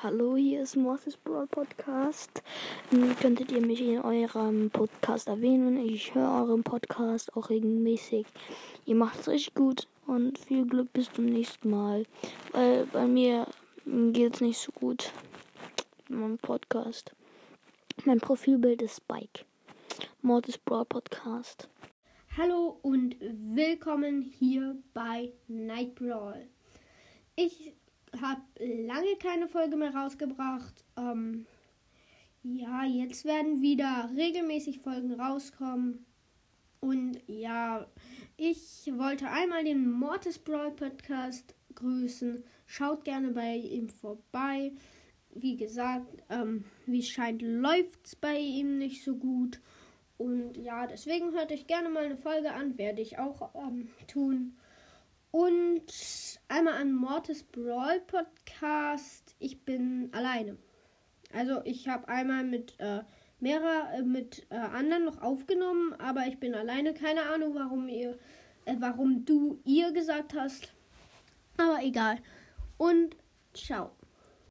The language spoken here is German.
Hallo, hier ist Mortis Brawl Podcast. Könntet ihr mich in eurem Podcast erwähnen? Ich höre euren Podcast auch regelmäßig. Ihr macht es richtig gut und viel Glück bis zum nächsten Mal. Weil bei mir geht es nicht so gut in meinem Podcast. Mein Profilbild ist Spike. Mortis Brawl Podcast. Hallo und willkommen hier bei Night Brawl. Ich habe lange keine Folge mehr rausgebracht. Ähm, ja, jetzt werden wieder regelmäßig Folgen rauskommen. Und ja, ich wollte einmal den Mortis Brawl Podcast grüßen. Schaut gerne bei ihm vorbei. Wie gesagt, ähm, wie es scheint, läuft es bei ihm nicht so gut. Und ja, deswegen hört euch gerne mal eine Folge an, werde ich auch ähm, tun. Und einmal an Mortis Brawl Podcast. Ich bin alleine. Also ich habe einmal mit äh, mehrer äh, mit äh, anderen noch aufgenommen, aber ich bin alleine. Keine Ahnung, warum ihr, äh, warum du ihr gesagt hast. Aber egal. Und ciao.